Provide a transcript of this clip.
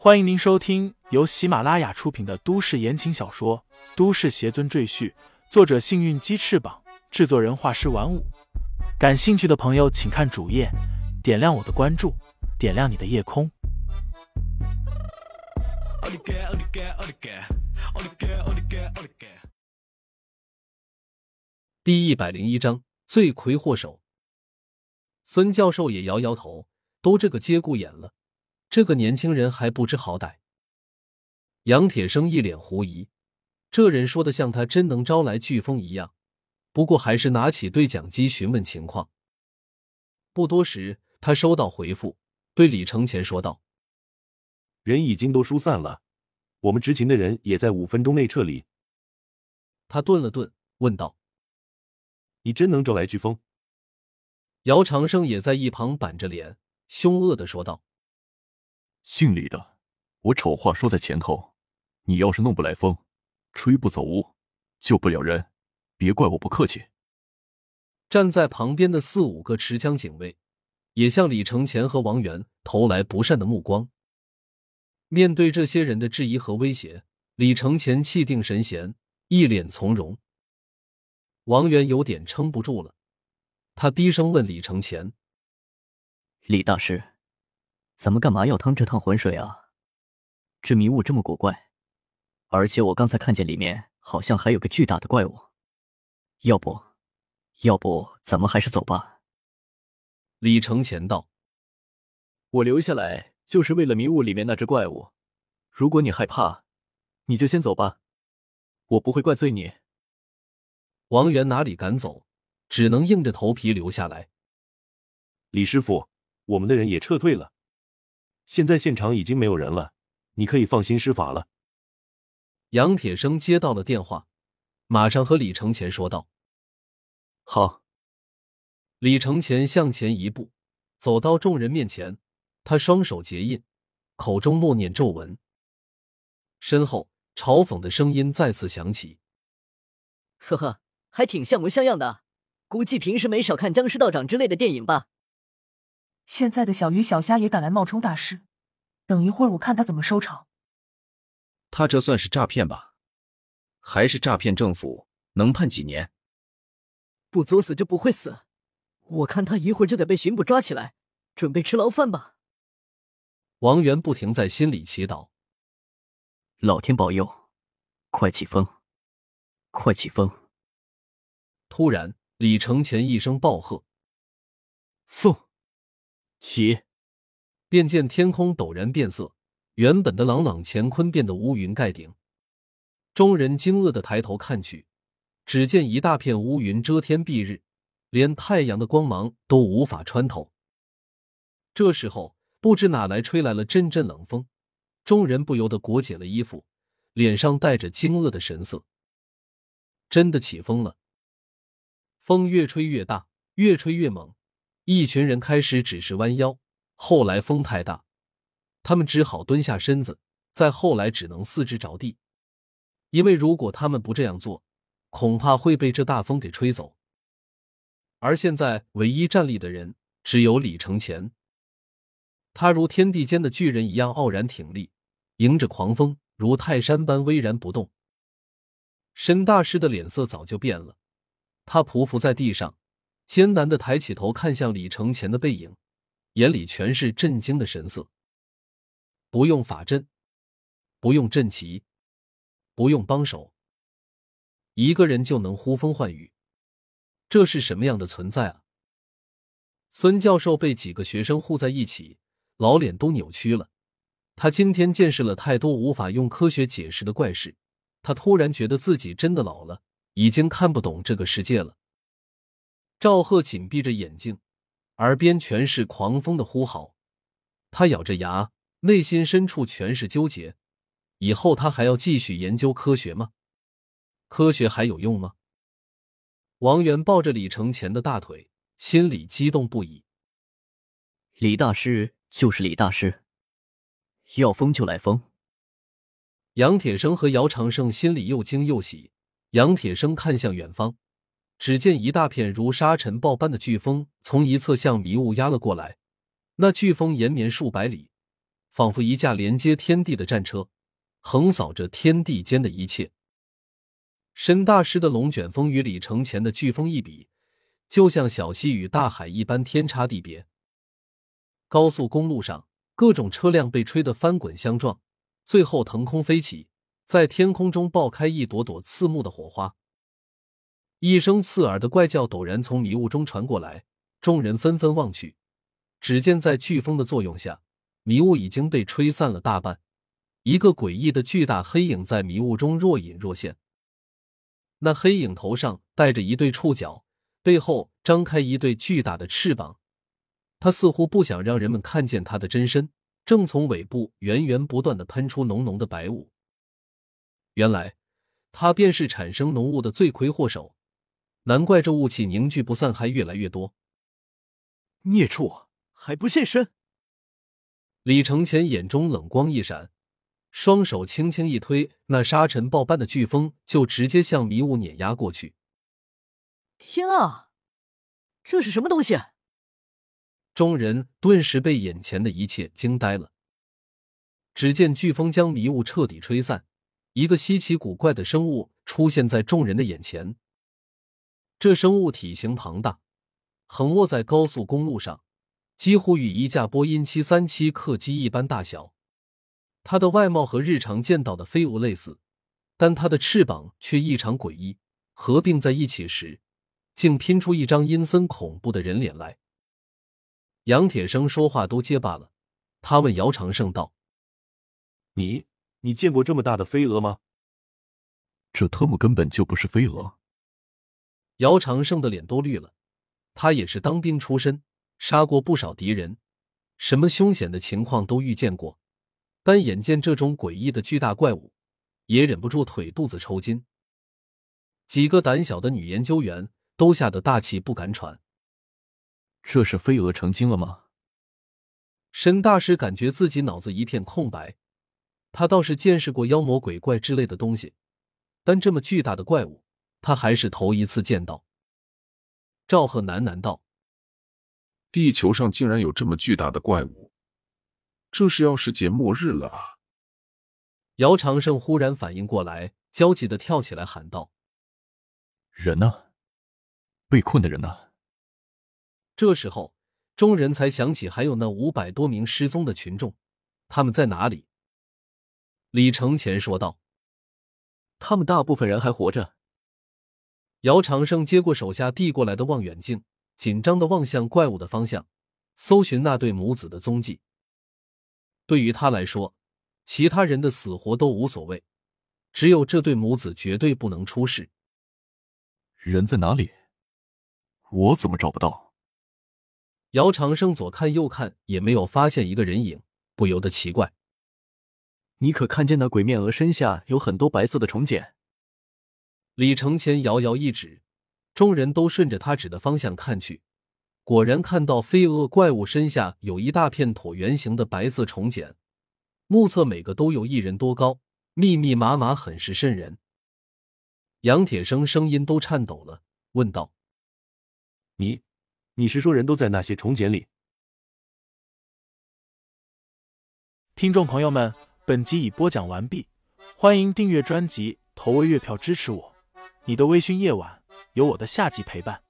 欢迎您收听由喜马拉雅出品的都市言情小说《都市邪尊赘婿》，作者：幸运鸡翅膀，制作人：画师玩五。感兴趣的朋友，请看主页，点亮我的关注，点亮你的夜空。第一百零一章，罪魁祸首。孙教授也摇摇头，都这个节骨眼了。这个年轻人还不知好歹。杨铁生一脸狐疑，这人说的像他真能招来飓风一样。不过还是拿起对讲机询问情况。不多时，他收到回复，对李承前说道：“人已经都疏散了，我们执勤的人也在五分钟内撤离。”他顿了顿，问道：“你真能招来飓风？”姚长生也在一旁板着脸，凶恶的说道。姓李的，我丑话说在前头，你要是弄不来风，吹不走雾，救不了人，别怪我不客气。站在旁边的四五个持枪警卫，也向李承前和王源投来不善的目光。面对这些人的质疑和威胁，李承前气定神闲，一脸从容。王源有点撑不住了，他低声问李承前：“李大师。”咱们干嘛要趟这趟浑水啊？这迷雾这么古怪，而且我刚才看见里面好像还有个巨大的怪物。要不，要不咱们还是走吧。李承前道：“我留下来就是为了迷雾里面那只怪物。如果你害怕，你就先走吧，我不会怪罪你。”王源哪里敢走，只能硬着头皮留下来。李师傅，我们的人也撤退了。现在现场已经没有人了，你可以放心施法了。杨铁生接到了电话，马上和李承前说道：“好。”李承前向前一步，走到众人面前，他双手结印，口中默念咒文。身后嘲讽的声音再次响起：“呵呵，还挺像模像样的，估计平时没少看僵尸道长之类的电影吧。”现在的小鱼小虾也敢来冒充大师，等一会儿我看他怎么收场。他这算是诈骗吧？还是诈骗政府？能判几年？不作死就不会死，我看他一会儿就得被巡捕抓起来，准备吃牢饭吧。王源不停在心里祈祷：老天保佑，快起风，快起风！突然，李承前一声暴喝：“风！”起，便见天空陡然变色，原本的朗朗乾坤变得乌云盖顶。众人惊愕的抬头看去，只见一大片乌云遮天蔽日，连太阳的光芒都无法穿透。这时候，不知哪来吹来了阵阵冷风，众人不由得裹紧了衣服，脸上带着惊愕的神色。真的起风了，风越吹越大，越吹越猛。一群人开始只是弯腰，后来风太大，他们只好蹲下身子，再后来只能四肢着地，因为如果他们不这样做，恐怕会被这大风给吹走。而现在唯一站立的人只有李承前，他如天地间的巨人一样傲然挺立，迎着狂风如泰山般巍然不动。申大师的脸色早就变了，他匍匐在地上。艰难的抬起头，看向李承前的背影，眼里全是震惊的神色。不用法阵，不用阵旗，不用帮手，一个人就能呼风唤雨，这是什么样的存在啊？孙教授被几个学生护在一起，老脸都扭曲了。他今天见识了太多无法用科学解释的怪事，他突然觉得自己真的老了，已经看不懂这个世界了。赵贺紧闭着眼睛，耳边全是狂风的呼嚎。他咬着牙，内心深处全是纠结。以后他还要继续研究科学吗？科学还有用吗？王源抱着李承前的大腿，心里激动不已。李大师就是李大师，要疯就来疯。杨铁生和姚长胜心里又惊又喜。杨铁生看向远方。只见一大片如沙尘暴般的飓风从一侧向迷雾压了过来，那飓风延绵数百里，仿佛一架连接天地的战车，横扫着天地间的一切。申大师的龙卷风与李承前的飓风一比，就像小溪与大海一般天差地别。高速公路上，各种车辆被吹得翻滚相撞，最后腾空飞起，在天空中爆开一朵朵刺目的火花。一声刺耳的怪叫陡然从迷雾中传过来，众人纷纷望去，只见在飓风的作用下，迷雾已经被吹散了大半，一个诡异的巨大黑影在迷雾中若隐若现。那黑影头上戴着一对触角，背后张开一对巨大的翅膀。他似乎不想让人们看见他的真身，正从尾部源源不断的喷出浓浓的白雾。原来，他便是产生浓雾的罪魁祸首。难怪这雾气凝聚不散，还越来越多。孽畜，还不现身！李承前眼中冷光一闪。双手轻轻一推，那沙尘暴般的飓风就直接向迷雾碾压过去。天啊，这是什么东西？众人顿时被眼前的一切惊呆了。只见飓风将迷雾彻底吹散，一个稀奇古怪的生物出现在众人的眼前。这生物体型庞大，横卧在高速公路上，几乎与一架波音七三七客机一般大小。它的外貌和日常见到的飞蛾类似，但它的翅膀却异常诡异，合并在一起时，竟拼出一张阴森恐怖的人脸来。杨铁生说话都结巴了，他问姚长胜道：“你，你见过这么大的飞蛾吗？”这特么根本就不是飞蛾。姚长胜的脸都绿了，他也是当兵出身，杀过不少敌人，什么凶险的情况都遇见过。但眼见这种诡异的巨大怪物，也忍不住腿肚子抽筋。几个胆小的女研究员都吓得大气不敢喘。这是飞蛾成精了吗？沈大师感觉自己脑子一片空白。他倒是见识过妖魔鬼怪之类的东西，但这么巨大的怪物，他还是头一次见到。赵贺喃喃道：“地球上竟然有这么巨大的怪物！”这是要世界末日了啊！姚长胜忽然反应过来，焦急的跳起来喊道：“人呢？被困的人呢？”这时候，众人才想起还有那五百多名失踪的群众，他们在哪里？李承前说道：“他们大部分人还活着。”姚长生接过手下递过来的望远镜，紧张的望向怪物的方向，搜寻那对母子的踪迹。对于他来说，其他人的死活都无所谓，只有这对母子绝对不能出事。人在哪里？我怎么找不到？姚长生左看右看，也没有发现一个人影，不由得奇怪：“你可看见那鬼面鹅身下有很多白色的虫茧？”李承前遥遥一指，众人都顺着他指的方向看去。果然看到飞蛾怪物身下有一大片椭圆形的白色虫茧，目测每个都有一人多高，密密麻麻，很是瘆人。杨铁生声音都颤抖了，问道：“你，你是说人都在那些虫茧里？”听众朋友们，本集已播讲完毕，欢迎订阅专辑，投喂月票支持我。你的微醺夜晚，有我的夏季陪伴。